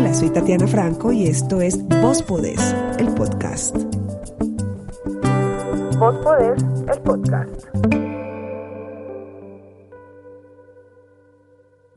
Hola, soy Tatiana Franco y esto es Vos Podés, el podcast. Vos Podés, el podcast.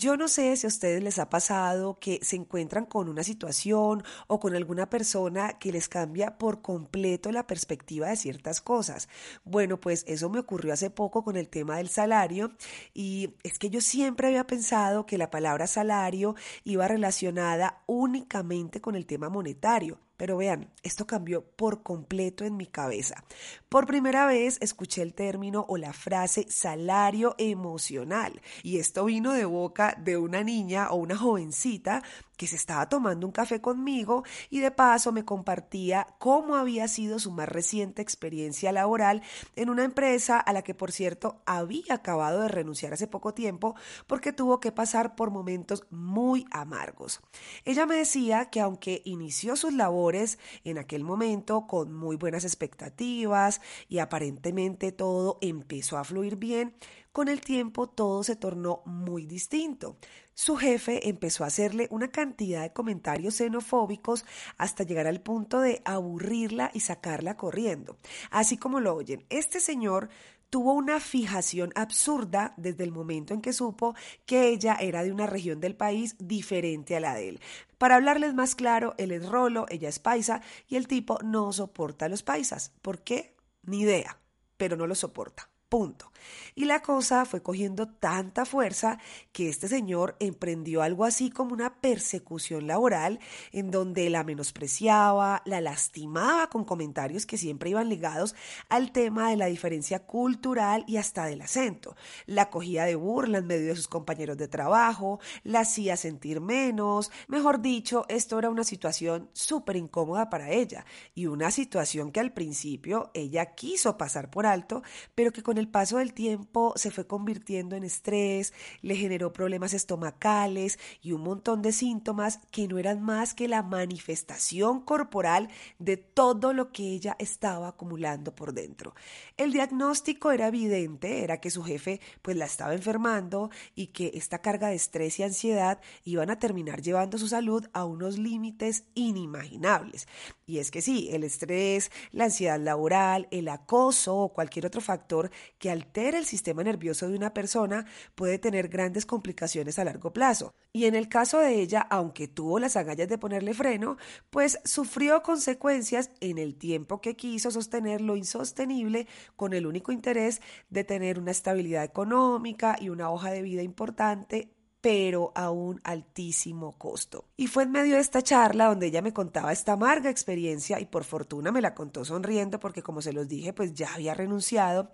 Yo no sé si a ustedes les ha pasado que se encuentran con una situación o con alguna persona que les cambia por completo la perspectiva de ciertas cosas. Bueno, pues eso me ocurrió hace poco con el tema del salario y es que yo siempre había pensado que la palabra salario iba relacionada únicamente con el tema monetario. Pero vean, esto cambió por completo en mi cabeza. Por primera vez escuché el término o la frase salario emocional y esto vino de boca de una niña o una jovencita que se estaba tomando un café conmigo y de paso me compartía cómo había sido su más reciente experiencia laboral en una empresa a la que por cierto había acabado de renunciar hace poco tiempo porque tuvo que pasar por momentos muy amargos. Ella me decía que aunque inició sus labores en aquel momento con muy buenas expectativas y aparentemente todo empezó a fluir bien, con el tiempo todo se tornó muy distinto. Su jefe empezó a hacerle una cantidad de comentarios xenofóbicos hasta llegar al punto de aburrirla y sacarla corriendo. Así como lo oyen, este señor tuvo una fijación absurda desde el momento en que supo que ella era de una región del país diferente a la de él. Para hablarles más claro, él es rolo, ella es paisa y el tipo no soporta a los paisas. ¿Por qué? Ni idea, pero no lo soporta. Punto. Y la cosa fue cogiendo tanta fuerza que este señor emprendió algo así como una persecución laboral en donde la menospreciaba, la lastimaba con comentarios que siempre iban ligados al tema de la diferencia cultural y hasta del acento. La cogía de burla en medio de sus compañeros de trabajo, la hacía sentir menos. Mejor dicho, esto era una situación súper incómoda para ella y una situación que al principio ella quiso pasar por alto, pero que con el paso del tiempo se fue convirtiendo en estrés, le generó problemas estomacales y un montón de síntomas que no eran más que la manifestación corporal de todo lo que ella estaba acumulando por dentro. El diagnóstico era evidente, era que su jefe pues la estaba enfermando y que esta carga de estrés y ansiedad iban a terminar llevando su salud a unos límites inimaginables. Y es que sí, el estrés, la ansiedad laboral, el acoso o cualquier otro factor que altera el sistema nervioso de una persona puede tener grandes complicaciones a largo plazo. Y en el caso de ella, aunque tuvo las agallas de ponerle freno, pues sufrió consecuencias en el tiempo que quiso sostener lo insostenible con el único interés de tener una estabilidad económica y una hoja de vida importante pero a un altísimo costo. Y fue en medio de esta charla donde ella me contaba esta amarga experiencia y por fortuna me la contó sonriendo porque como se los dije pues ya había renunciado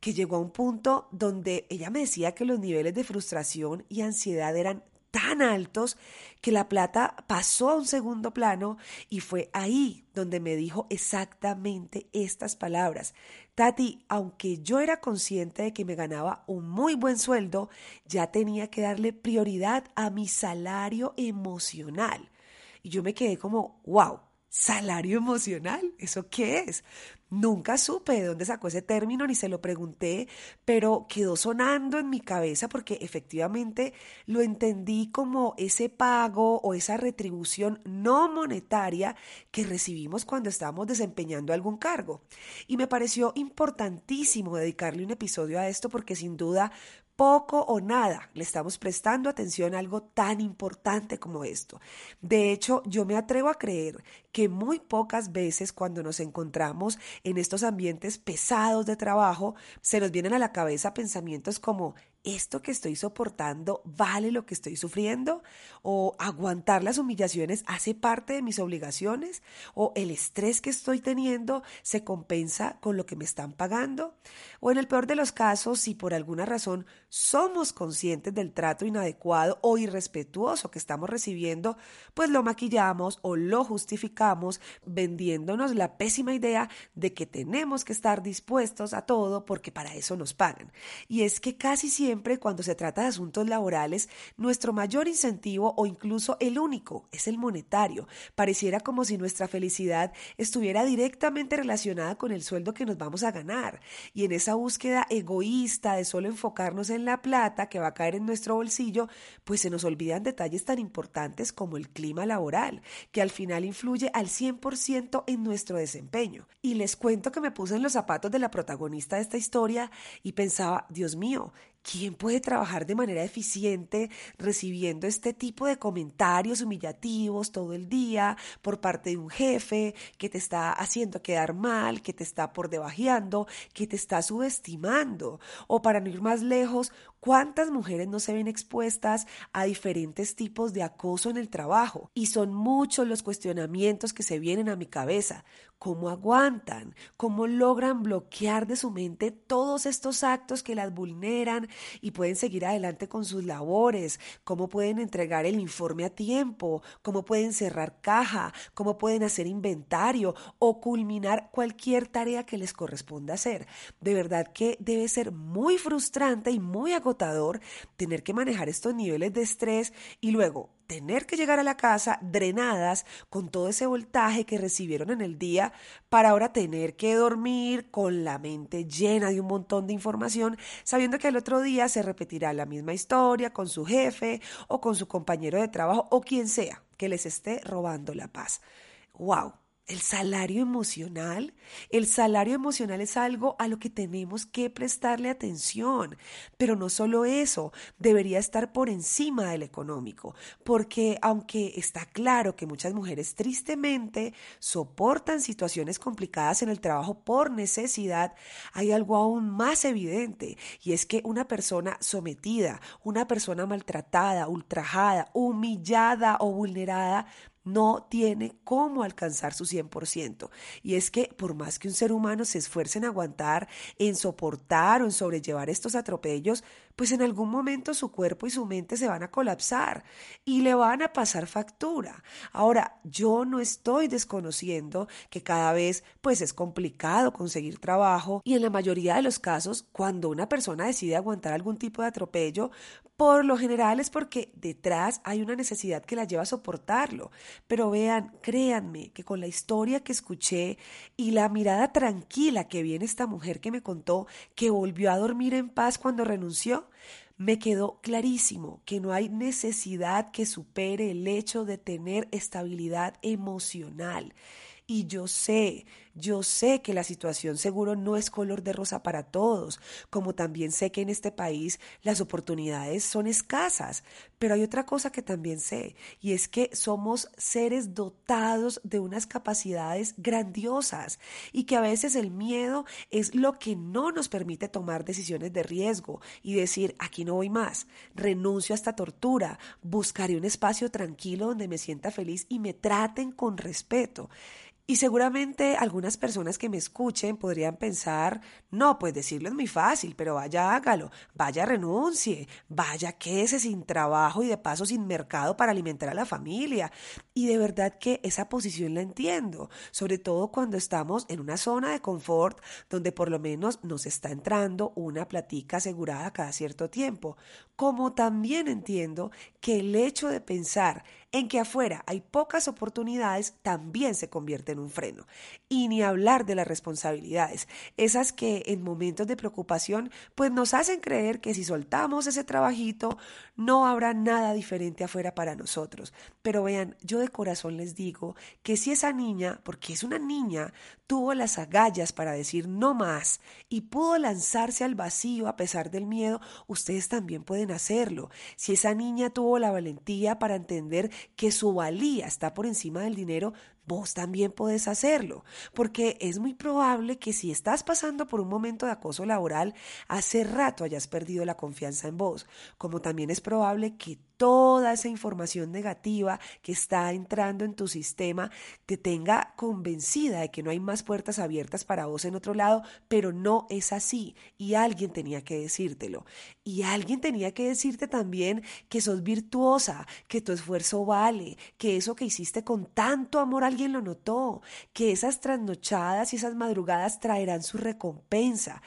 que llegó a un punto donde ella me decía que los niveles de frustración y ansiedad eran tan altos que la plata pasó a un segundo plano y fue ahí donde me dijo exactamente estas palabras. Tati, aunque yo era consciente de que me ganaba un muy buen sueldo, ya tenía que darle prioridad a mi salario emocional. Y yo me quedé como, wow, ¿Salario emocional? ¿Eso qué es? Nunca supe de dónde sacó ese término ni se lo pregunté, pero quedó sonando en mi cabeza porque efectivamente lo entendí como ese pago o esa retribución no monetaria que recibimos cuando estamos desempeñando algún cargo. Y me pareció importantísimo dedicarle un episodio a esto porque sin duda poco o nada le estamos prestando atención a algo tan importante como esto. De hecho, yo me atrevo a creer que muy pocas veces cuando nos encontramos en estos ambientes pesados de trabajo, se nos vienen a la cabeza pensamientos como ¿esto que estoy soportando vale lo que estoy sufriendo? ¿O aguantar las humillaciones hace parte de mis obligaciones? ¿O el estrés que estoy teniendo se compensa con lo que me están pagando? O en el peor de los casos, si por alguna razón somos conscientes del trato inadecuado o irrespetuoso que estamos recibiendo, pues lo maquillamos o lo justificamos vendiéndonos la pésima idea de que tenemos que estar dispuestos a todo porque para eso nos pagan. Y es que casi siempre siempre cuando se trata de asuntos laborales, nuestro mayor incentivo o incluso el único es el monetario. Pareciera como si nuestra felicidad estuviera directamente relacionada con el sueldo que nos vamos a ganar. Y en esa búsqueda egoísta de solo enfocarnos en la plata que va a caer en nuestro bolsillo, pues se nos olvidan detalles tan importantes como el clima laboral, que al final influye al 100% en nuestro desempeño. Y les cuento que me puse en los zapatos de la protagonista de esta historia y pensaba, Dios mío, ¿Quién puede trabajar de manera eficiente recibiendo este tipo de comentarios humillativos todo el día por parte de un jefe que te está haciendo quedar mal, que te está por debajeando, que te está subestimando? O para no ir más lejos, ¿Cuántas mujeres no se ven expuestas a diferentes tipos de acoso en el trabajo? Y son muchos los cuestionamientos que se vienen a mi cabeza. ¿Cómo aguantan? ¿Cómo logran bloquear de su mente todos estos actos que las vulneran y pueden seguir adelante con sus labores? ¿Cómo pueden entregar el informe a tiempo? ¿Cómo pueden cerrar caja? ¿Cómo pueden hacer inventario o culminar cualquier tarea que les corresponda hacer? De verdad que debe ser muy frustrante y muy agotador tener que manejar estos niveles de estrés y luego tener que llegar a la casa drenadas con todo ese voltaje que recibieron en el día para ahora tener que dormir con la mente llena de un montón de información, sabiendo que el otro día se repetirá la misma historia con su jefe o con su compañero de trabajo o quien sea que les esté robando la paz. ¡Wow! El salario emocional, el salario emocional es algo a lo que tenemos que prestarle atención, pero no solo eso, debería estar por encima del económico, porque aunque está claro que muchas mujeres tristemente soportan situaciones complicadas en el trabajo por necesidad, hay algo aún más evidente, y es que una persona sometida, una persona maltratada, ultrajada, humillada o vulnerada no tiene cómo alcanzar su 100%. Y es que por más que un ser humano se esfuerce en aguantar, en soportar o en sobrellevar estos atropellos, pues en algún momento su cuerpo y su mente se van a colapsar y le van a pasar factura. Ahora, yo no estoy desconociendo que cada vez pues es complicado conseguir trabajo y en la mayoría de los casos cuando una persona decide aguantar algún tipo de atropello, por lo general es porque detrás hay una necesidad que la lleva a soportarlo. Pero vean, créanme que con la historia que escuché y la mirada tranquila que viene esta mujer que me contó que volvió a dormir en paz cuando renunció, me quedó clarísimo que no hay necesidad que supere el hecho de tener estabilidad emocional. Y yo sé, yo sé que la situación seguro no es color de rosa para todos, como también sé que en este país las oportunidades son escasas, pero hay otra cosa que también sé, y es que somos seres dotados de unas capacidades grandiosas y que a veces el miedo es lo que no nos permite tomar decisiones de riesgo y decir, aquí no voy más, renuncio a esta tortura, buscaré un espacio tranquilo donde me sienta feliz y me traten con respeto. Y seguramente algunas personas que me escuchen podrían pensar, no, pues decirlo es muy fácil, pero vaya hágalo, vaya renuncie, vaya quédese sin trabajo y de paso sin mercado para alimentar a la familia. Y de verdad que esa posición la entiendo, sobre todo cuando estamos en una zona de confort donde por lo menos nos está entrando una platica asegurada cada cierto tiempo. Como también entiendo que el hecho de pensar en que afuera hay pocas oportunidades también se convierte en un freno. Y ni hablar de las responsabilidades, esas que en momentos de preocupación pues nos hacen creer que si soltamos ese trabajito no habrá nada diferente afuera para nosotros. Pero vean, yo de corazón les digo que si esa niña, porque es una niña, tuvo las agallas para decir no más y pudo lanzarse al vacío a pesar del miedo, ustedes también pueden hacerlo. Si esa niña tuvo la valentía para entender que su valía está por encima del dinero, vos también podés hacerlo, porque es muy probable que si estás pasando por un momento de acoso laboral, hace rato hayas perdido la confianza en vos, como también es probable que toda esa información negativa que está entrando en tu sistema te tenga convencida de que no hay más puertas abiertas para vos en otro lado, pero no es así y alguien tenía que decírtelo. Y alguien tenía que decirte también que sos virtuosa, que tu esfuerzo vale, que eso que hiciste con tanto amor alguien lo notó, que esas trasnochadas y esas madrugadas traerán su recompensa.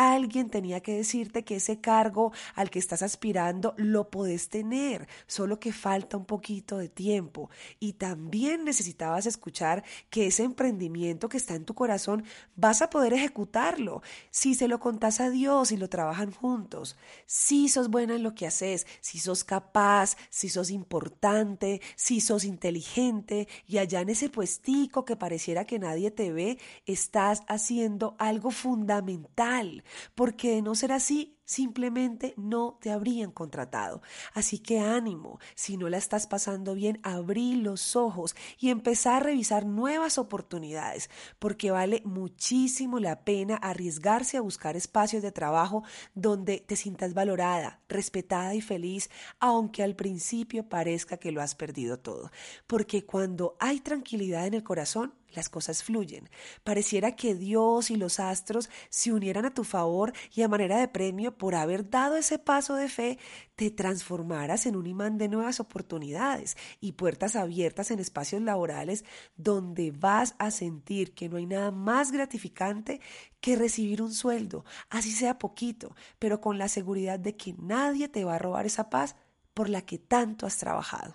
Alguien tenía que decirte que ese cargo al que estás aspirando lo podés tener, solo que falta un poquito de tiempo. Y también necesitabas escuchar que ese emprendimiento que está en tu corazón vas a poder ejecutarlo si se lo contás a Dios y lo trabajan juntos. Si sos buena en lo que haces, si sos capaz, si sos importante, si sos inteligente y allá en ese puestico que pareciera que nadie te ve, estás haciendo algo fundamental porque de no ser así, simplemente no te habrían contratado. Así que ánimo, si no la estás pasando bien, abrí los ojos y empezar a revisar nuevas oportunidades, porque vale muchísimo la pena arriesgarse a buscar espacios de trabajo donde te sientas valorada, respetada y feliz, aunque al principio parezca que lo has perdido todo. Porque cuando hay tranquilidad en el corazón, las cosas fluyen. Pareciera que Dios y los astros se unieran a tu favor y a manera de premio por haber dado ese paso de fe, te transformaras en un imán de nuevas oportunidades y puertas abiertas en espacios laborales donde vas a sentir que no hay nada más gratificante que recibir un sueldo, así sea poquito, pero con la seguridad de que nadie te va a robar esa paz por la que tanto has trabajado.